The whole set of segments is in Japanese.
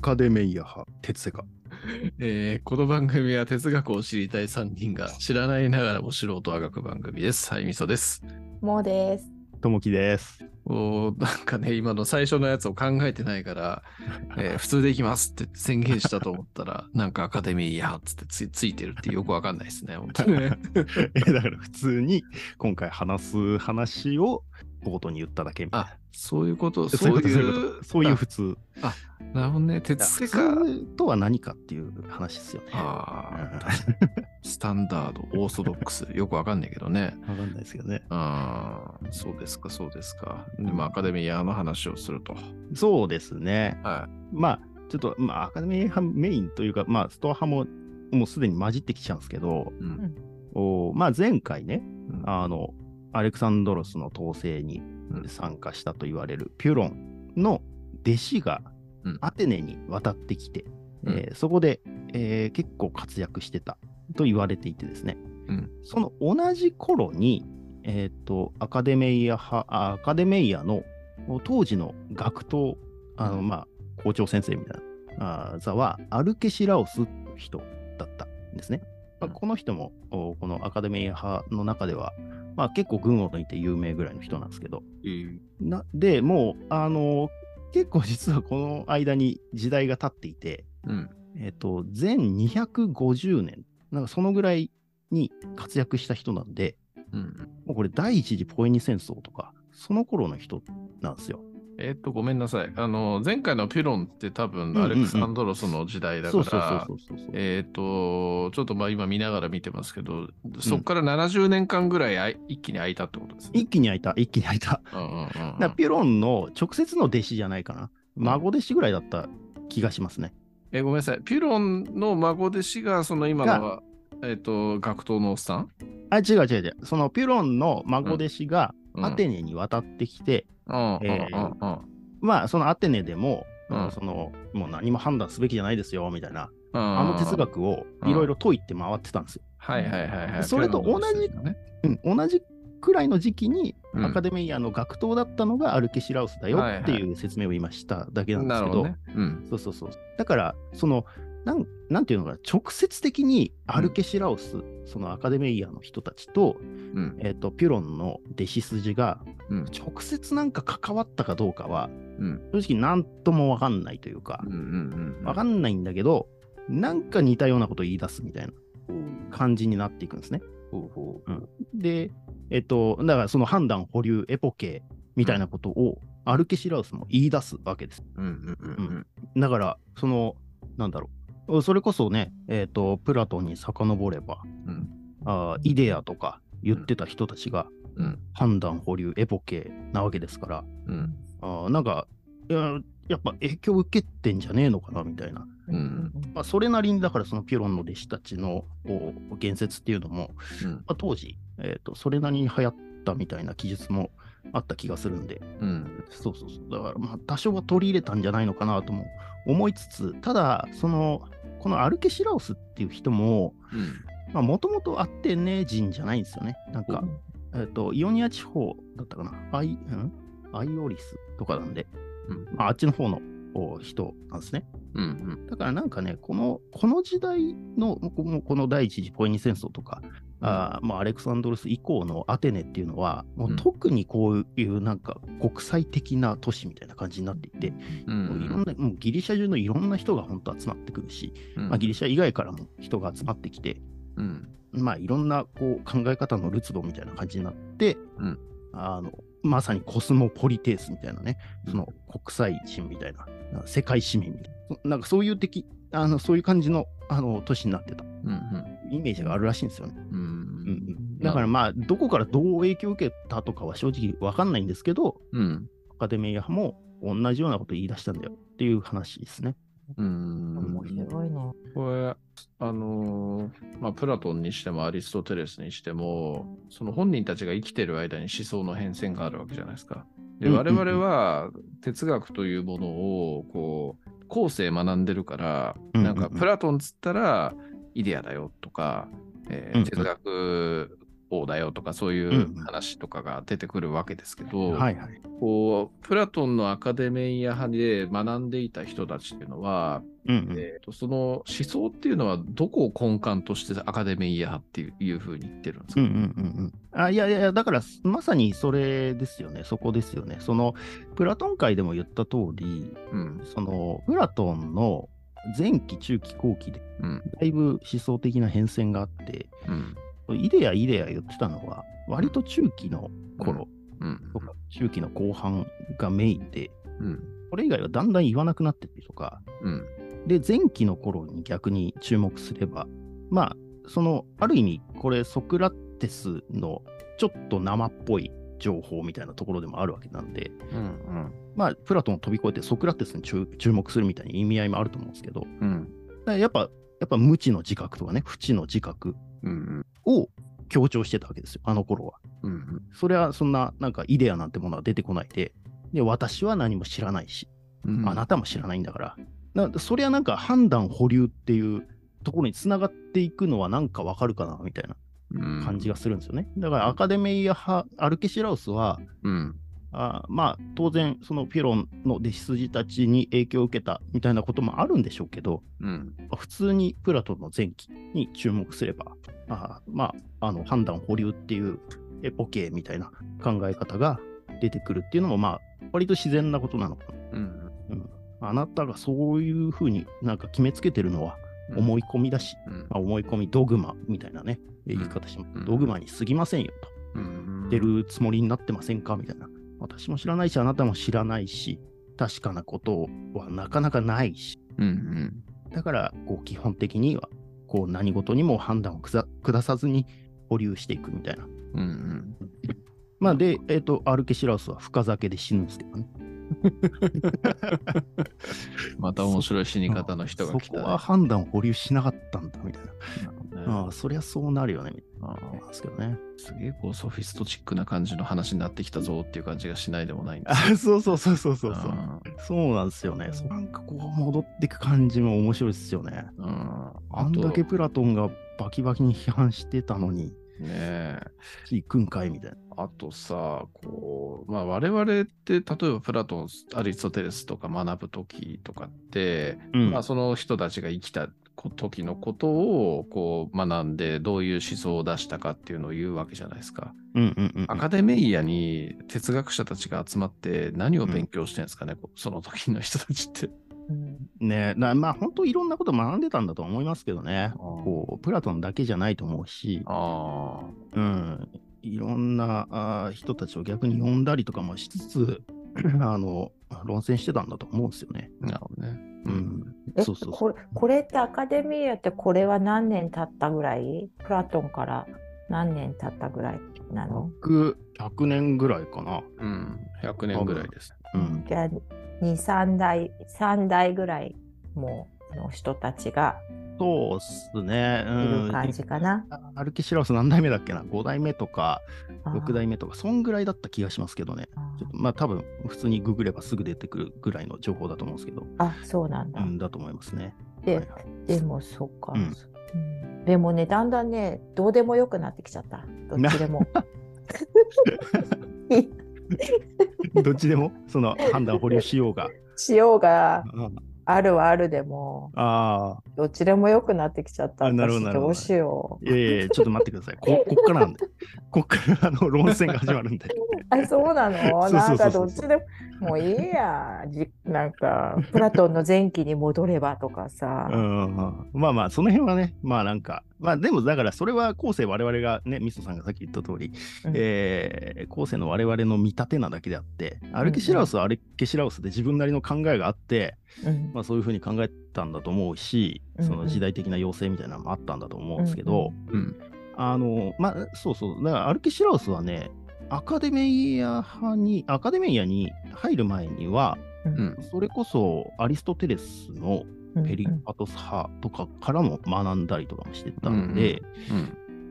カデメイヤ派、哲世家。えーこの番組は哲学を知りたい3人が知らないながらも素人をあがく番組です。はい、みそです。もうです。ともきです。おーなんかね、今の最初のやつを考えてないから、えー普通でいきますって宣言したと思ったら、なんかアカデミーやっつってつついてるってよくわかんないですね、本当にね。えだから普通に今回話す話を冒頭に言っただけみたいなあ。、そういうこと、そそうういうこと、そういういうこと。そういう普通。あなるほどね、鉄普世界。通とは何かっていう話ですよね。あうんあ、スタンダード、オーソドックス、よくわかんないけどね。わかんないですけどね。ああ、そうですか、そうですか。でもアカデミーの話をすると。そうですね。はまあ、ちょっと、まあ、アカデミー派メインというか、まあ、ストア派ももうすでに混じってきちゃうんですけど、い。うんおまあ、前回ね、うんあの、アレクサンドロスの統制にうん参加したと言われるピュロンの弟子がうんアテネに渡ってきて、うん。えーそこで、えー結構活躍してたと言われていてですね、うん。その同じ頃に、えー、とアカデメイヤ派あアカデメイヤの当時の学頭あの、うん。まあ、校長先生みたいなあ座はアルケシラオスという人だったんですね。まあうん。この人もおこのアカデメイヤ派の中では、まあ、結構群を抜いて有名ぐらいの人なんですけど。なでもうあの結構実はこの間に時代が経っていて、うん。えっ、と前250年なんかそのぐらいに活躍した人なんでうん。もうこれ第一次ポエニ戦争とかその頃の人なんですよ。えーっと、ごめんなさい。あの、前回のピュロンって多分、アレクサンドロスの時代だから。えーっと、ちょっとまあ今見ながら見てますけど、そこから70年間ぐらいあい一気に空いたってことですね。一気に開いた一気に開いた。ピュロンの直接の弟子じゃないかな。孫弟子ぐらいだった気がしますね。えーごめんなさい。ピュロンの孫弟子が、その今のは、えーっと、学徒のおっさん？あ、違う違う違う。そのピュロンの孫弟子がうんアテネに渡ってきて、うんまあそのアテネでも、うんそのもう何も判断すべきじゃないですよみたいな、ああの哲学をいろいろ解いて回ってたんですよ。はいはいはいはい。それと同じねうん、同じくらいの時期にうんアカデミアの学頭だったのがアルケシラウスだよはいはいっていう説明を今しただけなんですけど、なるほどね。うん。そうそうそう。だから、その、なんなんていうのかな、直接的にアルケシラウス、そのアカデミアの人たちと、うん。えっ、と、ピュロンの弟子筋がうん。直接なんか関わったかどうかは、うん。正直なんともわかんないというかうん。う、ん。うん。わかんないんだけど、なんか似たようなことを言い出すみたいな感じになっていくんですね。で、えっ、と、だからその判断保留エポケみたいなことをアルケシラウスも言い出すわけです。うんうんうんだから、その、なんだろう。それこそね、えっ、と、プラトンに遡れば、うんあーイデアとか言ってた人たちがうん。判断保留エポケなわけですから、うん。あーなんか、いややっぱ影響受けてんじゃねえのかなみたいな。うん。まあ、それなりに、だからそのピュロンの弟子たちの言説っていうのも、うん。まあ、当時、えーと、それなりに流行ったみたいな記述もあった気がするんで、うん。そうそうそう。だから、まあ、多少は取り入れたんじゃないのかなとも思いつつ、ただ、その、このアルケシラオスっていう人も、うん。もともとアテネ人じゃないんですよね。なんか、えっ、と、イオニア地方だったかな？アイ、ん？アイオリスとかなんで、うん。まあ、あっちの方のお人なんですね。うんだからなんかね、この、この時代の、この第一次ポエニ戦争とか、あーまあ、アレクサンドロス以降のアテネっていうのは、もう特にこういうなんか国際的な都市みたいな感じになっていて、うもういろんな、もうギリシャ中のいろんな人が本当集まってくるし、ん。まあ、ギリシャ以外からも人が集まってきて、うんまあ、いろんなこう考え方のるつぼみたいな感じになって、うん。あのまさにコスモポリテースみたいなね、その国際人みたいな、世界市民みたいな、そなんかそういう的、あのそういう感じのあの都市になってた。うんイメージがあるらしいんですよね。うん。ううん。んだからまあ、どこからどう影響を受けたとかは正直わかんないんですけど、うん。アカデミア派も同じようなこと言い出したんだよっていう話ですね。うん面白いな。これ、あのーまあ、プラトンにしてもアリストテレスにしても、その本人たちが生きてる間に思想の変遷があるわけじゃないですか。で、我々は哲学というものを、こう、後世学んでるから、なんかプラトンつったらイデアだよとか、えー哲学王だよとかそういう話とかが出てくるわけですけど、はいはい。こうプラトンのアカデメイア派で学んでいた人たちっていうのは、うんうん。えーとその思想っていうのはどこを根幹としてアカデメイア派っていういうふうに言ってるんですか、うんうんうんうん。あいやいやだからまさにそれですよね、そこですよね。そのプラトン界でも言った通り、うん。そのプラトンの前期、中期、後期でうん。だいぶ思想的な変遷があって、うんイデア、イデア言ってたのは、割と中期の頃うん。とか、中期の後半がメインで、うん。これ以外はだんだん言わなくなってってとか、うん。で、前期の頃に逆に注目すれば、まあ、その、ある意味、これ、ソクラテスのちょっと生っぽい情報みたいなところでもあるわけなんで、うんまあ、プラトンを飛び越えてソクラテスに注注目するみたいな意味合いもあると思うんですけど、うん。やっぱ、やっぱ無知の自覚とかね、不知の自覚うんを強調してたわけですよ、あの頃は。うんそれはそんな、なんかイデアなんてものは出てこないで、で、私は何も知らないし、うんあなたも知らないんだから。なそれはなんか判断保留っていうところにつながっていくのはなんかわかるかなみたいな感じがするんですよね。だからアカデミア派、アルケシラウスは、うんあまあ当然そのピロンの弟子筋たちに影響を受けたみたいなこともあるんでしょうけど、うん普通にプラトンの前期に注目すれば、あまあ、あの判断保留っていうエポケみたいな考え方が出てくるっていうのも、まあ、割と自然なことなのかな。うんあなたがそういうふうになんか決めつけてるのは思い込みだし、うん。まあ、思い込みドグマみたいなね、言い方しても、うん。ドグマに過ぎませんよと。うん出るつもりになってませんかみたいな。私も知らないし、あなたも知らないし、確かなことはなかなかないし、うん。だから、こう、基本的には、こう、何事にも判断を下さずに保留していくみたいな。うんうんまあ、で、えっ、と、アルケシラウスは深酒で死ぬんですけどね。また面白い死に方の人が来そこたねは判断を保留しなかったんだ、みたいな。ねああ、そりゃそうなるよね、みたいあな。すけどね。すげえこうソフィストチックな感じの話になってきたぞっていう感じがしないでもないんですあそうそうそうそうそうそう。あそうなんですよね。そうなんかこう戻っていく感じも面白いですよね。うんあんだけプラトンがバキバキに批判してたのに、ねえ行くんかいみたいな。あとさ、こう、まあ我々って、例えばプラトン、アリストテレスとか学ぶときとかって、うんまあその人たちが生きた時のことをこう学んで、どういう思想を出したかっていうのを言うわけじゃないですか。うんうんうんアカデメイアに哲学者たちが集まって何を勉強してるんですかね、こうその時の人たちって。う んねなまあ本当いろんなこと学んでたんだと思いますけどね。こうプラトンだけじゃないと思うし、あうん、いろんなあー人たちを逆に呼んだりとかもしつつ、あの論戦してたんだと思うんですよね。あ、なるほどね。うん、えそうそうそう。これこれってアカデミーアってこれは何年経ったぐらい？プラトンから何年経ったぐらいなの、100, 100年ぐらいかな。うん、100年ぐらいです。うん、じゃあ23代3代ぐらいもうの人たちがそうっすね。いうんる感じかな。アルケシラウス何代目だっけな ?5 代目とかあー6代目とか、そんぐらいだった気がしますけどね。あちょっとまあ多分普通にググればすぐ出てくるぐらいの情報だと思うんですけど、あそうなんだ。うん、だと思いますね。ではいはいでもそっか、うんうんでもねだんだんねどうでもよくなってきちゃったどっちでも。どっちでも？その判断保留しようが。しようがうんあるはあるでもああ、どっちでもよくなってきちゃったあなるほどなるほど私どうしよう。いやいや、ちょっと待ってください。ここっからなんで。こっからあの論戦が始まるんで。あそうなの？なんかどっちでももういいや。じなんかプラトンの前期に戻ればとかさ、うんうんまあまあ、その辺はね、まあなんか、まあでもだからそれは後世我々がね、ミソさんがさっき言った通り、うん。えー後世の我々の見立てなだけであって、アルケシラウスはアルケシラウスで自分なりの考えがあって、うん。まあそういうふうに考えたんだと思うし、うんうん。その時代的な要請みたいなのもあったんだと思うんですけど、うん。あの、まあそうそう、だからアルケシラウスはね、アカデミア派に、アカデミアに入る前には、うん。それこそアリストテレスのうんペリパトス派とかからも学んだりとかもしてたんで、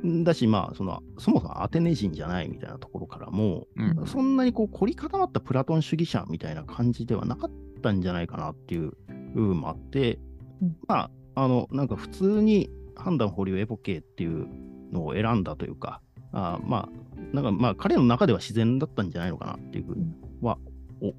うん。だし、まあその、そもそもアテネ人じゃないみたいなところからも、うん。そんなにこう凝り固まったプラトン主義者みたいな感じではなかったんじゃないかなっていう部分もあって、うんまあ、あの、なんか普通に判断保留エポケっていうのを選んだというか、あまあ、なんかまあ彼の中では自然だったんじゃないのかなっていうふうには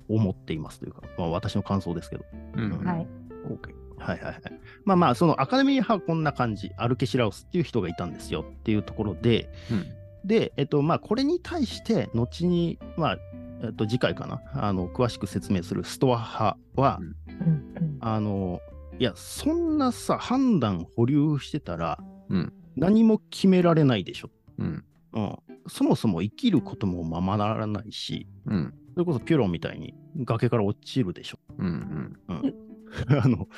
お思っていますというか、まあ私の感想ですけど。うんはい。OK。はいはいはい。まあまあ、そのアカデミー派はこんな感じ、アルケシラオスっていう人がいたんですよっていうところで、うんで、えっと、まあ、これに対して、後に、まあ、えっと、次回かな、あの、詳しく説明するストア派は、うんあの、いや、そんなさ、判断保留してたら、うん何も決められないでしょ。うんうん。そもそも生きることもままならないし、うんそれこそピュロンみたいに崖から落ちるでしょ。うんうん あの、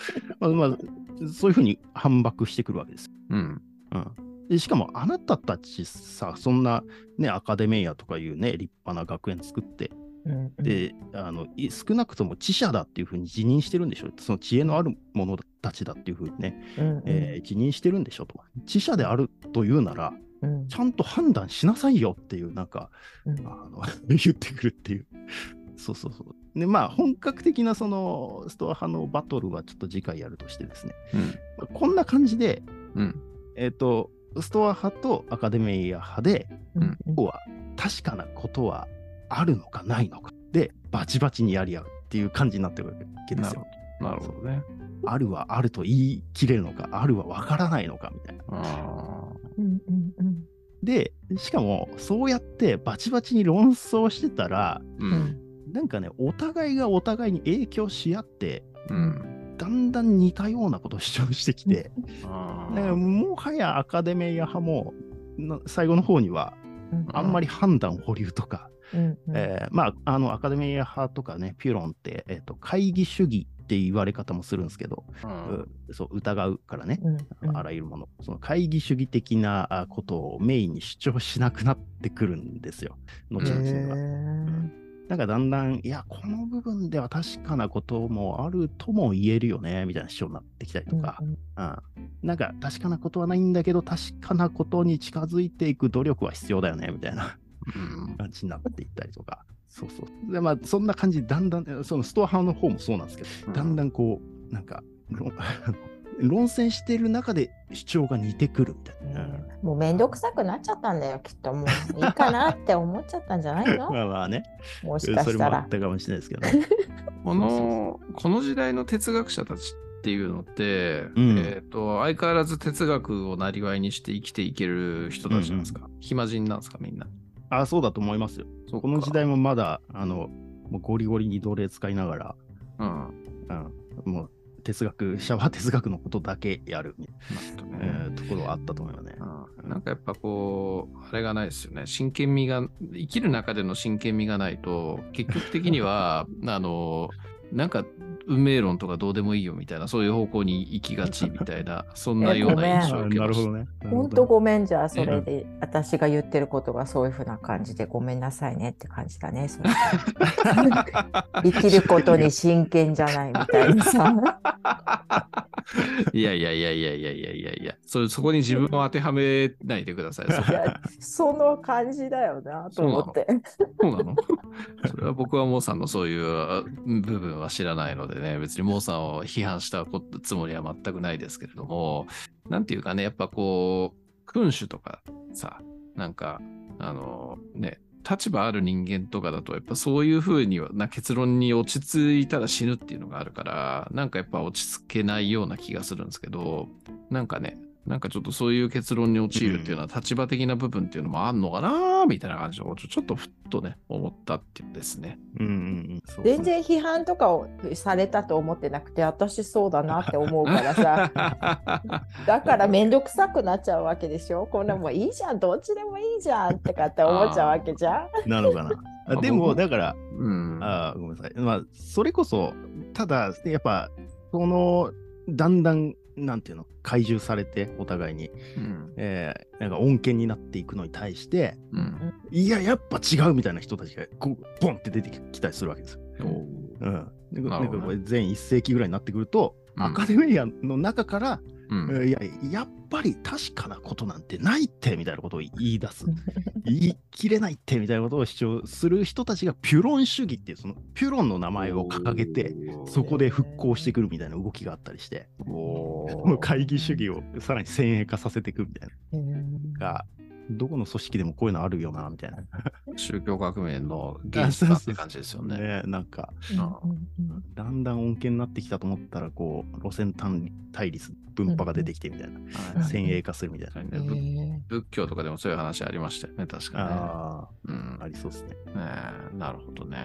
まあ、まあ、そういうふうに反駁してくるわけです。うんうん、でしかもあなたたちさ、そんな、ね、アカデミアとかいうね、立派な学園作って、うんうんで、あのい少なくとも知者だっていうふうに自認してるんでしょ。その知恵のある者たちだっていうふうにね、うんうんえー自認してるんでしょと。知者であるというなら、うんちゃんと判断しなさいよっていう、なんか、うんあの 言ってくるっていう。そうそうそう。で、まあ、本格的なそのストア派のバトルはちょっと次回やるとしてですね、まあこんな感じで、うんえっ、と、ストア派とアカデミア派で、うんうんここは確かなことはあるのかないのかで、バチバチにやり合うっていう感じになってるわけですよ。なるほどね。あるはあると言い切れるのか、あるはわからないのかみたいな。あうんうんうんで、しかも、そうやってバチバチに論争してたら、ーううん。んなんかね、お互いがお互いに影響し合って、うん。だんだん似たようなことを主張してきて、あー。だからもはやアカデミア派も、な最後の方には、うん。あんまり判断保留とか、うん。うん。えーまあ、あのアカデミア派とかね、ピュロンって、えーと会議主義って言われ方もするんですけど、うん。うそう疑うからね、うんうん。あらゆるもの、その会議主義的なあことをメインに主張しなくなってくるんですよ、後々には。なんかだんだん、いや、この部分では確かなこともあるとも言えるよね、みたいな主張になってきたりとか、うん。うん。なんか確かなことはないんだけど、確かなことに近づいていく努力は必要だよね、みたいなうん。感じになっていったりとか。そうそう。で、まあ、そんな感じで、だんだん、そのストア派の方もそうなんですけど、だんだんこう、なんか、論 論戦してる中で主張が似てくるみたいな。うんもうめんどくさくなっちゃったんだよ、きっと。もういいかなって思っちゃったんじゃないの？まあまあね、もしかしたらあっ。たかもしれないですけどね。この、この時代の哲学者たちっていうのって、うんえっ、と、相変わらず哲学をなりわいにして生きていける人たちなんですか、暇人なんですかみんな？あそうだと思いますよ。そこの時代もまだ、あの、もうゴリゴリに奴隷使いながら、うん。うん、もう哲学、シャワー哲学のことだけやる、ねえーところはあったと思いますね。うんなんかやっぱこう、あれがないですよね。真剣味が、生きる中での真剣味がないと、結局的には、あの、なんか運命論とかどうでもいいよみたいな、そういう方向に行きがちみたいな、そんなような印象を受けました。ね。本当ごめんじゃあそれで私が言ってることがそういうふうな感じでごめんなさいねって感じだね。生きることに真剣じゃないみたいなさ。いやいやいやいやいやいやいやいや、そそこに自分を当てはめないでください。そいやその感じだよなと思って。そうなの？それは僕はモーさんのそういう部分は知らないのででね、別にモーさんを批判したつもりは全くないですけれども、なんていうかね、やっぱこう、君主とかさ、なんか、あのね、立場ある人間とかだと、やっぱそういうふうにな結論に落ち着いたら死ぬっていうのがあるから、なんかやっぱ落ち着けないような気がするんですけど、なんかね、なんかちょっとそういう結論に陥るっていうのは立場的な部分っていうのもあんのかなみたいな感じをちょちょっとふっとね、思ったっていうですね。うんうんうん。全然批判とかをされたと思ってなくて私そうだなって思うからさ だから面倒くさくなっちゃうわけでしょこんなもんいいじゃんどっちでもいいじゃんってかって思っちゃうわけじゃん。なのかな。あでも、僕だから、うん。あーごめんなさい。まあ、それこそ、ただ、やっぱ、その、だんだん、なんていうの、懐柔されて、お互いに、うん。えーなんか恩恵になっていくのに対して、うん。いや、やっぱ違うみたいな人たちが、こう、ポンって出てきたりするわけですよ。うん。でなんかこれ全1世紀ぐらいになってくると、うん。アカデミアの中から、うん。えーいや、やっぱり確かなことなんてないって、みたいなことを言い出す。言い切れないって、みたいなことを主張する人たちが、ピュロン主義っていう、その、ピュロンの名前を掲げて、そこで復興してくるみたいな動きがあったりして、会議主義をさらに先鋭化させていくみたいな。がどこの組織でもこういうのあるよな、みたいな。宗教革命の原始だって感じですよね。ねなんか、うんうんだんだん恩恵になってきたと思ったら、こう、路線単対立、分派が出てきてみたいな。はい先鋭化するみたいな。ね仏教とかでもそういう話ありましたよね、確かあに。うんあ、ありそうですね。ねえなるほどね。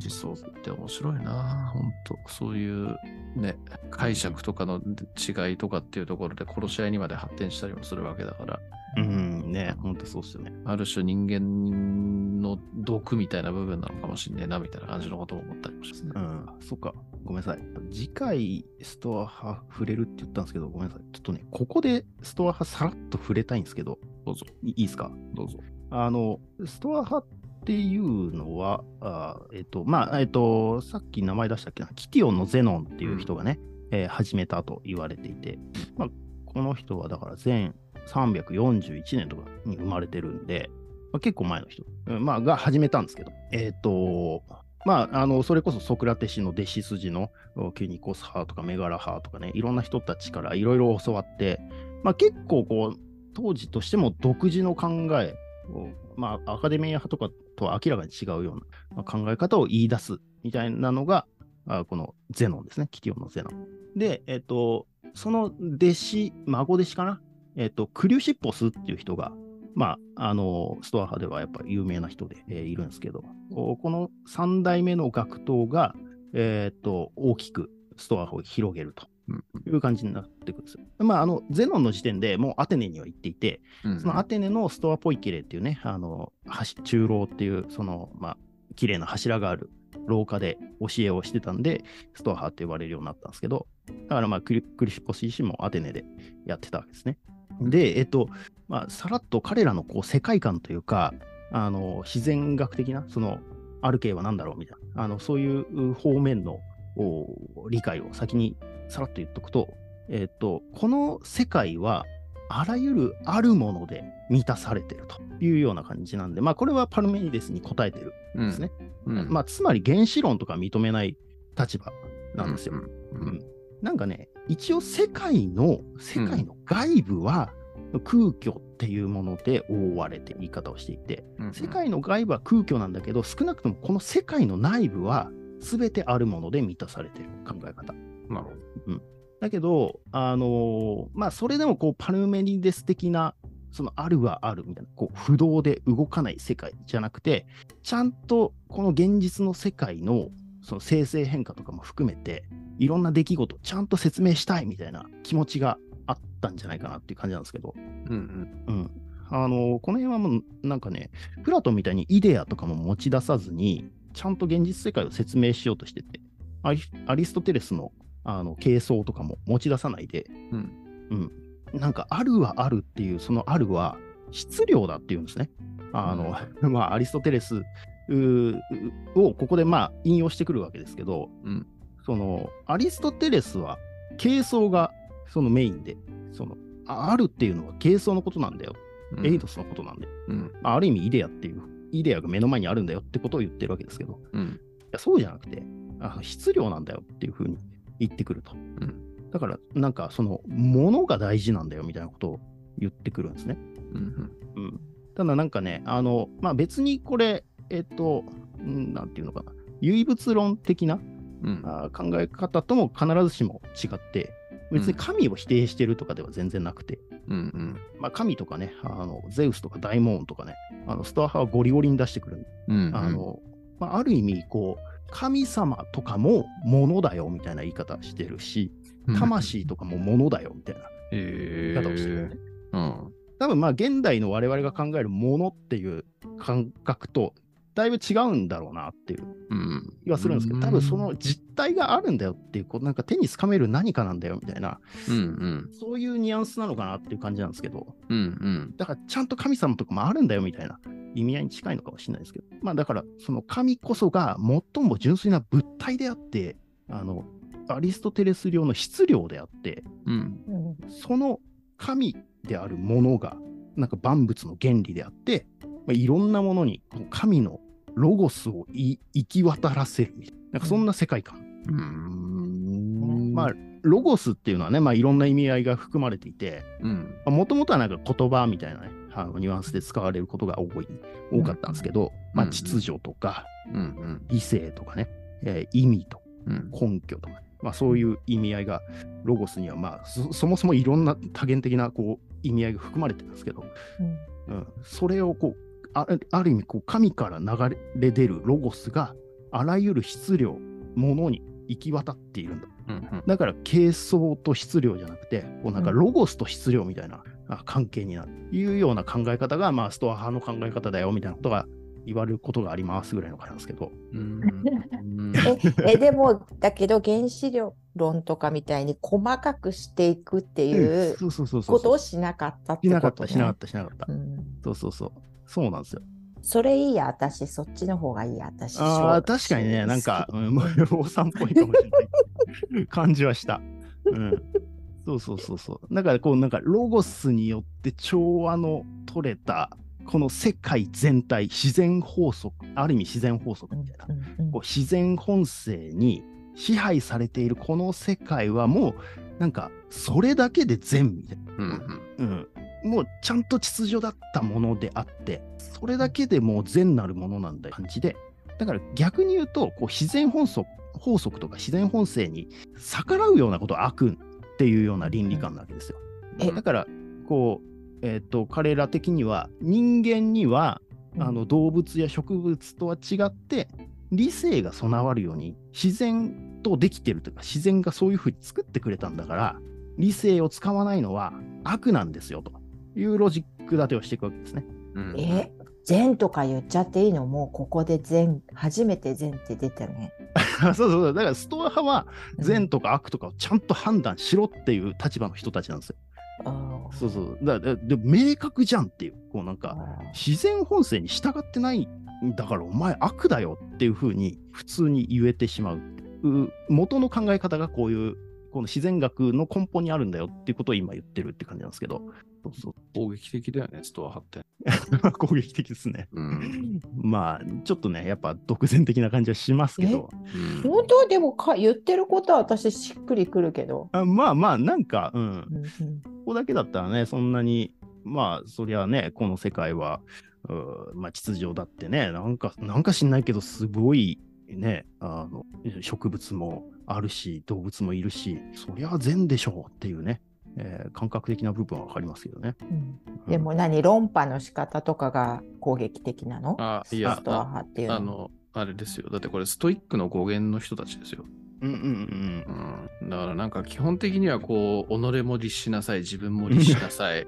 ー思想って面白いな、本当そういうね、解釈とかの違いとかっていうところで殺し合いにまで発展したりもするわけだから、うん、ね、ほんとそうっすよね。ある種人間の毒みたいな部分なのかもしんねえな、みたいな感じのことも思ったりもしますねう。ん、そっか。ごめんなさい。次回、ストア派触れるって言ったんですけど、ごめんなさい。ちょっとね、ここでストア派さらっと触れたいんですけど、どうぞ、いいいですか？どうぞ。あの、ストア派っていうのは、あえっ、と、まあ、えっ、と、さっき名前出したっけな、キティオンのゼノンっていう人がね、えー始めたと言われていて、まあ、この人はだから前341年とかに生まれてるんで、まあ、結構前の人、まあ、が始めたんですけど、えっ、と、まあ、あの、それこそソクラテスの弟子筋のおキュニコス派とかメガラ派とかね、いろんな人たちからいろいろ教わって、まあ結構こう、当時としても独自の考えを、まあアカデミア派とかとは明らかに違うような考え方を言い出すみたいなのが、あこのゼノンですね、キティオンのゼノン。で、えっ、と、その弟子、孫弟子かなえっ、と、クリュシッポスっていう人が、まあ、あの、ストア派ではやっぱり有名な人で、えーいるんですけど、この3代目の学頭が、えっ、と、大きくストア派を広げるとうんいう感じになってくるんですよ。まあ、あの、ゼノンの時点でもうアテネには行っていて、うんそのアテネのストアポイキレっていうね、あの、橋中楼っていう、その、まあ、綺麗な柱がある廊下で教えをしてたんで、ストア派って呼ばれるようになったんですけど、だからまあ、クリクリシポス自身もアテネでやってたわけですね。で、えっと、まあ、さらっと彼らのこう世界観というか、あの、自然学的な、その、ある系は何だろうみたいな、あの、そういう方面のお理解を先にさらっと言っとくと、えっと、この世界は、あらゆるあるもので満たされてるというような感じなんで、まあ、これはパルメニデスに答えてるんですね。うん。まあ、つまり原子論とか認めない立場なんですよ。うん。うん。なんかね、一応世界の、世界の外部は空虚っていうもので覆われて言い方をしていて、うん世界の外部は空虚なんだけど、少なくともこの世界の内部は全てあるもので満たされてる考え方。なるほど。だけど、あのーまあ、それでもこうパルメニデス的な、そのあるはあるみたいな、こう不動で動かない世界じゃなくて、ちゃんとこの現実の世界のその生成変化とかも含めて、いろんな出来事をちゃんと説明したいみたいな気持ちがあったんじゃないかなっていう感じなんですけど、うんうん。あのーこの辺はもうなんかね、プラトンみたいにイデアとかも持ち出さずに、ちゃんと現実世界を説明しようとしてて、アリアリストテレスのあの軽装とかも持ち出さないで、うん。うん。なんかあるはあるっていう、そのあるは質量だっていうんですね。あの、まあ、アリストテレスをここでまあ引用してくるわけですけど、うんそのアリストテレスは軽装がそのメインで、そのああるっていうのは軽装のことなんだよ。うんエイドスのことなんで、うんまあ、ある意味イデアっていう、イデアが目の前にあるんだよってことを言ってるわけですけど、いうんやそうじゃなくて、あの質量なんだよっていうふうに言ってくると。んだから、なんかその、ものが大事なんだよみたいなことを言ってくるんですね。うんうん。ただなんかね、あの、まあ別にこれ、えっと、うんなんていうのかな、唯物論的なうん。あー考え方とも必ずしも違って、別に神を否定してるとかでは全然なくて、うんうん。まあ、神とかね、あのゼウスとか大モーンとかね、あのストア派はゴリゴリに出してくる。うんあのまあ、ある意味、こう、神様とかもものだよみたいな言い方してるし、魂とかもものだよみたいなえ言い方をしてるよね。うん。多分まあ現代の我々が考えるものっていう感覚とだいぶ違うんだろうなっていう。うん気はするんですけど、多分その実態があるんだよっていう、こうなんか手につかめる何かなんだよみたいな、うんうん。そういうニュアンスなのかなっていう感じなんですけど、うんうん。だからちゃんと神様とかもあるんだよみたいな意味合いに近いのかもしれないですけど、まあだからその神こそが最も純粋な物体であって、あの、アリストテレス量の質量であって、うん。うんその神であるものが、なんか万物の原理であって、まあ、いろんなものに神のロゴスをい行き渡らせるみたいな、なんかそんな世界観。うん。まあ、ロゴスっていうのはね、まあ、いろんな意味合いが含まれていて、うん。もともとはなんか言葉みたいなね、あのニュアンスで使われることが多い多かったんですけど、まあ、秩序とか理性とかね、えー意味とうん。根拠とか、まあ、そういう意味合いがロゴスには、まあ、そそもそもいろんな多元的なこう意味合いが含まれてるんですけど、うん。うん、それをこうあある意味こう神から流れ出るロゴスがあらゆる質量ものに行き渡っているんだ。うんうん。だから軽装と質量じゃなくてこうなんかロゴスと質量みたいなあ関係になるいうような考え方が、まあ、ストア派の考え方だよみたいなことが言われることがありますぐらいの感じなんですけど、ええでもだけど原子論とかみたいに細かくしていくっていうそうそうそうそうことをしなかったってしこと、ね、なかったしなかったしなかった、うん。そうそうそうそうなんですよそれいいや、私、そっちの方がいいや、私。ああ、確かにね、なんか、うん、もう坊さんっぽいかもしれない感じはした。うん。そうそうそうそう。だから、こう、なんか、ロゴスによって調和の取れた、この世界全体、自然法則、ある意味自然法則みたいな、うんうんこう自然本性に支配されているこの世界はもう、なんか、それだけで善みたいな。うんうんうん、もうちゃんと秩序だったものであって、それだけでもう善なるものなんだ感じで、だから逆に言うと、こう自然法則法則とか自然本性に逆らうようなことは悪っていうような倫理観なわけですよ。え。だから、こう、えっ、と、彼ら的には、人間には、あの動物や植物とは違って、理性が備わるように自然とできてるというか、自然がそういうふうに作ってくれたんだから、理性を使わないのは悪なんですよというロジック立てをしていくわけですね。うんえ、善とか言っちゃっていいの？もうここで善、初めて善って出たね。そうそうそう。だからストア派は善とか悪とかをちゃんと判断しろっていう立場の人たちなんですよ。あーそうそう。だからで明確じゃんっていう、こうなんか、あ自然本性に従ってないんだからお前悪だよっていうふうに普通に言えてしまう。う元の考え方がこういう、この自然学の根本にあるんだよっていうことを今言ってるって感じなんですけど、そうそう攻撃的だよね、ストア派って。攻撃的ですね。うん。まあ、ちょっこね、やっぱ独善的な感じはしますけど、うん。本当でもか言ってることは私しっくりくるけど。あまあまあ、なんか、うん、うんうん。ここだけだったらね、そんなに、まあ、そりゃね、この世界は、うーまあ、秩序だってね、なんか、なんか知んないけど、すごい、ね、あの、植物もあるし、動物もいるし、そりゃ善でしょうっていうね、えー感覚的な部分はわかりますけどね。うんでも何論破の仕方とかが攻撃的なの？あ、いやス、トア派っていうの？あの、あれですよ。だってこれストイックの語源の人たちですよ。うんうんうんうん、だからなんか基本的にはこう、己も律しなさい、自分も律しなさい、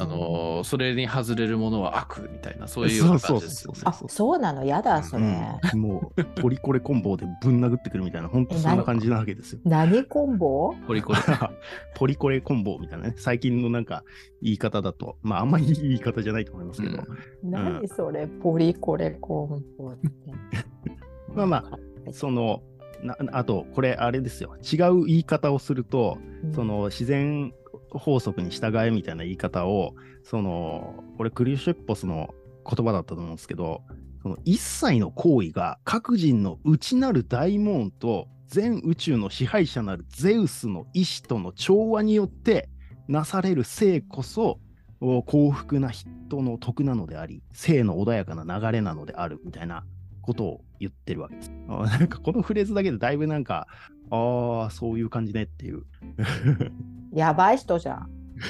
あのーそれに外れるものは悪みたいな、そういうような感じですよね。あそうなの？やだそれ。うん。もう、ポリコレコンボでぶん殴ってくるみたいな、本当そんな感じなわけですよ。何？コンボ？ポリコレ。ポリコレコンボみたいなね、最近のなんか言い方だと、まああんまりいい言い方じゃないと思いますけど、何それ？ポリコレコンボって。まあまあ、その、なあと、これあれですよ、違う言い方をすると、うん。その自然法則に従えみたいな言い方を、その、これクリュシェッポスの言葉だったと思うんですけど、その一切の行為が各人の内なる大門と全宇宙の支配者なるゼウスの意志との調和によってなされる性こそお幸福な人の徳なのであり、性の穏やかな流れなのであるみたいなことを言ってるわけです。あなんかこのフレーズだけでだいぶなんか、ああ、そういう感じねっていう。やばい人じゃん。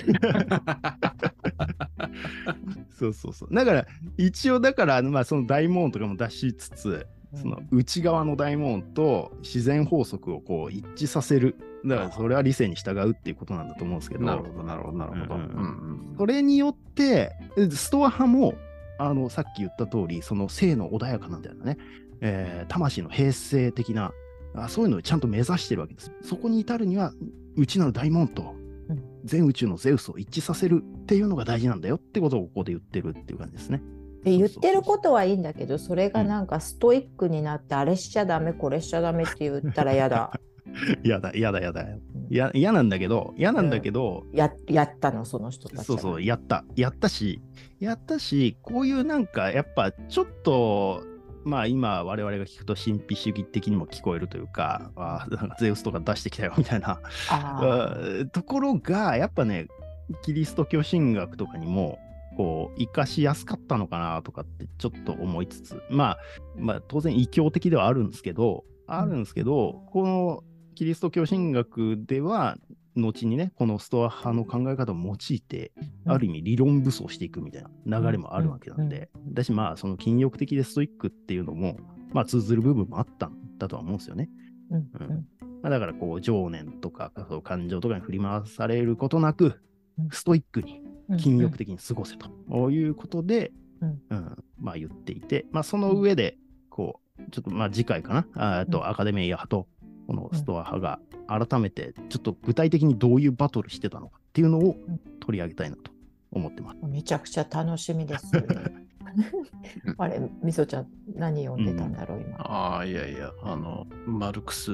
そうそうそう。だから、一応だから、まあその大門とかも出しつつ、その内側の大門と自然法則をこう一致させる。だからそれは理性に従うっていうことなんだと思うんですけど、なるほど、なるほど、なるほど。ううんんうんそれによって、えストア派も、あの、さっき言った通り、その性の穏やかなんだよね、えー魂の平静的なあ、そういうのをちゃんと目指してるわけです。そこに至るには、内なる大門とうん全宇宙のゼウスを一致させるっていうのが大事なんだよってことをここで言ってるっていう感じですね。で言ってることはいいんだけど、それがなんかストイックになって、あれしちゃダメ、これしちゃダメって言ったら嫌だ。やだ、やだ、やだ。や嫌なんだけど、嫌なんだけど、ややったの、その人たちは。そうそう、やった。やったし、やったし、こういうなんか、やっぱちょっと、まあ今我々が聞くと神秘主義的にも聞こえるというか、あーなんかゼウスとか出してきたよみたいな。ところが、やっぱね、キリスト教神学とかにもこう、生かしやすかったのかなとかってちょっと思いつつ、まあ、まあ、当然異教的ではあるんですけど、あるんですけど、このキリスト教神学では、後にね、このストア派の考え方を用いて、ある意味理論武装していくみたいな流れもあるわけなんで、だしまあ、その禁欲的でストイックっていうのも、まあ通ずる部分もあったんだとは思うんですよね。うん。うん。まあ、だからこう、情念とかそう感情とかに振り回されることなくうん、ストイックにうん。禁欲的に過ごせということで、うん。うん。まあ言っていて、まあその上で、こう、ちょっとまあ次回かな、あとアカデミー派とこのストア派が改めてちょっと具体的にどういうバトルしてたのかっていうのを取り上げたいなと思ってます。めちゃくちゃ楽しみです。あれ、みそちゃん、何読んでたんだろう、今。ああ、いやいや、あの、マルクス・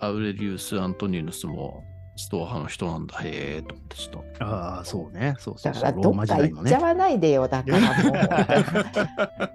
アウレリウス・アントニヌスもストア派の人なんだ、へえと思ってちょっと。ああ、そうね。そうそうそう。だから、どっか行っちゃ。わないでよ、だからも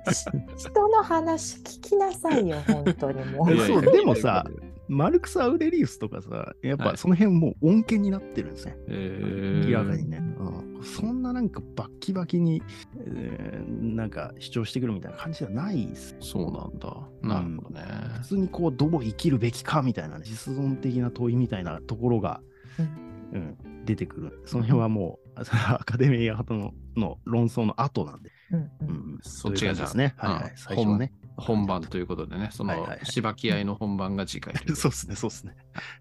う。し 人の話聞きなさいよ、本当にもう。そうでもさ、マルクス・アウレリウスとかさ、やっはいぱその辺もう恩恵になってるんですね。え明らかにね、うんそんななんかバッキバキに、えーなんか主張してくるみたいな感じじゃないです。そうなんだ。なるほどね。普通にこう、どう生きるべきかみたいな、ね、実存的な問いみたいなところが、うん出てくる。その辺はもう、アカデミー派とのの論争の後なんで。うんううんん、そっちがですね。はい、はいうん最初はね。本番ということでね、そのしばき合いの本番が次回 そうですね、そうですね。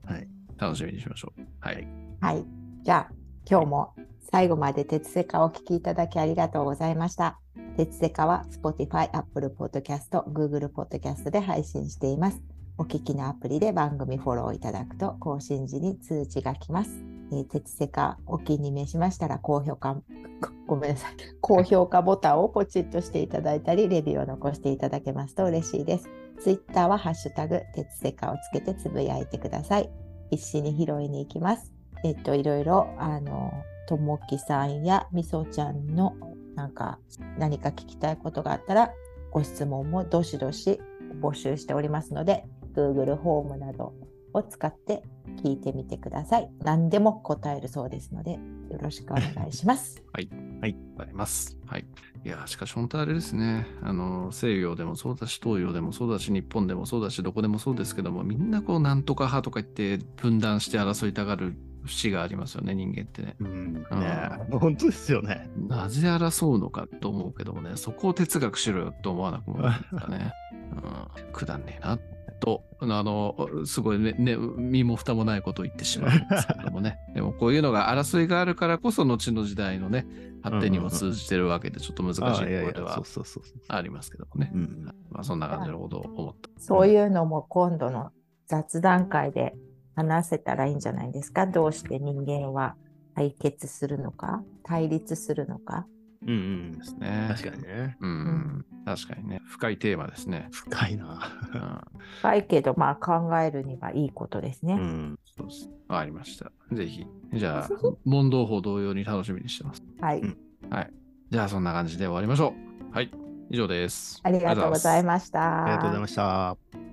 はい。楽しみにしましょう。はい。はい。じゃあ、今日も最後まで鉄セカをお聞きいただきありがとうございました。鉄セカは Spotify、Apple Podcast、Google Podcast で配信しています。お聞きのアプリで番組フォローいただくと更新時に通知が来ます。えー、鉄セカお気に召しましたら高評価、ごめんなさい。高評価ボタンをポチッとしていただいたり、レビューを残していただけますと嬉しいです。Twitter はハッシュタグ、鉄セカをつけてつぶやいてください。必死に拾いに行きます。えっと、いろいろ、あの、ともきさんやみそちゃんの、なんか、何か聞きたいことがあったら、ご質問もどしどし募集しておりますので、Google ホームなどを使って聞いてみてください。何でも答えるそうですので、よろしくお願いします。あります。はい。いや、しかし本当あれですね。あの、西洋でもそうだし、東洋でもそうだし、日本でもそうだし、どこでもそうですけども、みんなこう、なんとか派とか言って分断して争いたがる節がありますよね、人間ってね。うん、ねあ本当ですよね。なぜ争うのかと思うけどもね、そこを哲学しろよと思わなくもないですかね。うん、くだんねえな。と、あの、すごいね、ね、身も蓋もないことを言ってしまうんですけどもね。でもこういうのが争いがあるからこそ、後の時代のね、発展にも通じてるわけで、ちょっと難しいところではそうそうそうそう。ありますけどもね。うん、まあそんな感じのことを思った。そういうのも今度の雑談会で話せたらいいんじゃないですか。どうして人間は対決するのか、対立するのか。うんうんですね。確かにね。うん。確かにね。深いテーマですね。深いな。うん。深いけど、まあ考えるにはいいことですね。うん。そうです。わかりました。ぜひ。じゃあ、問答法同様に楽しみにしてます。はい。うんはい。じゃあ、そんな感じで終わりましょう。はい。以上です。ありがとうございまました。ありがとうございました。